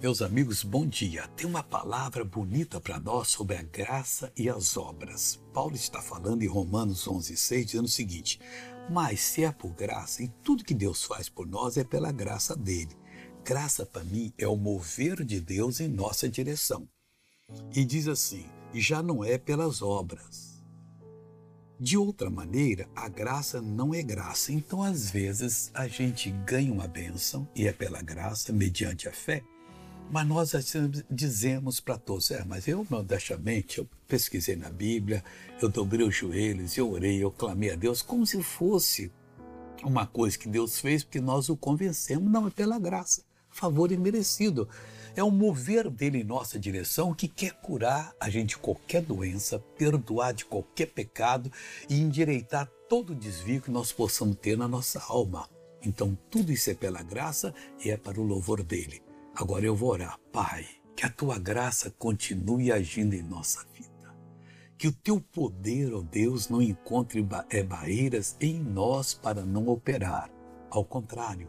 Meus amigos, bom dia. Tem uma palavra bonita para nós sobre a graça e as obras. Paulo está falando em Romanos 11:6 dizendo o seguinte: "Mas se é por graça, e tudo que Deus faz por nós é pela graça dele. Graça para mim é o mover de Deus em nossa direção." E diz assim: "E já não é pelas obras." De outra maneira, a graça não é graça. Então, às vezes, a gente ganha uma bênção e é pela graça, mediante a fé, mas nós assim, dizemos para todos, é, mas eu modestamente, eu pesquisei na Bíblia, eu dobrei os joelhos, eu orei, eu clamei a Deus como se fosse uma coisa que Deus fez porque nós o convencemos. Não, é pela graça, favor imerecido. É o mover dele em nossa direção que quer curar a gente de qualquer doença, perdoar de qualquer pecado e endireitar todo o desvio que nós possamos ter na nossa alma. Então, tudo isso é pela graça e é para o louvor dele. Agora eu vou orar, Pai, que a tua graça continue agindo em nossa vida. Que o teu poder, ó Deus, não encontre é, barreiras em nós para não operar. Ao contrário,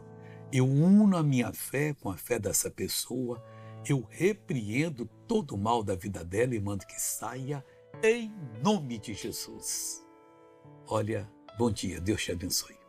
eu uno a minha fé com a fé dessa pessoa, eu repreendo todo o mal da vida dela e mando que saia em nome de Jesus. Olha, bom dia, Deus te abençoe.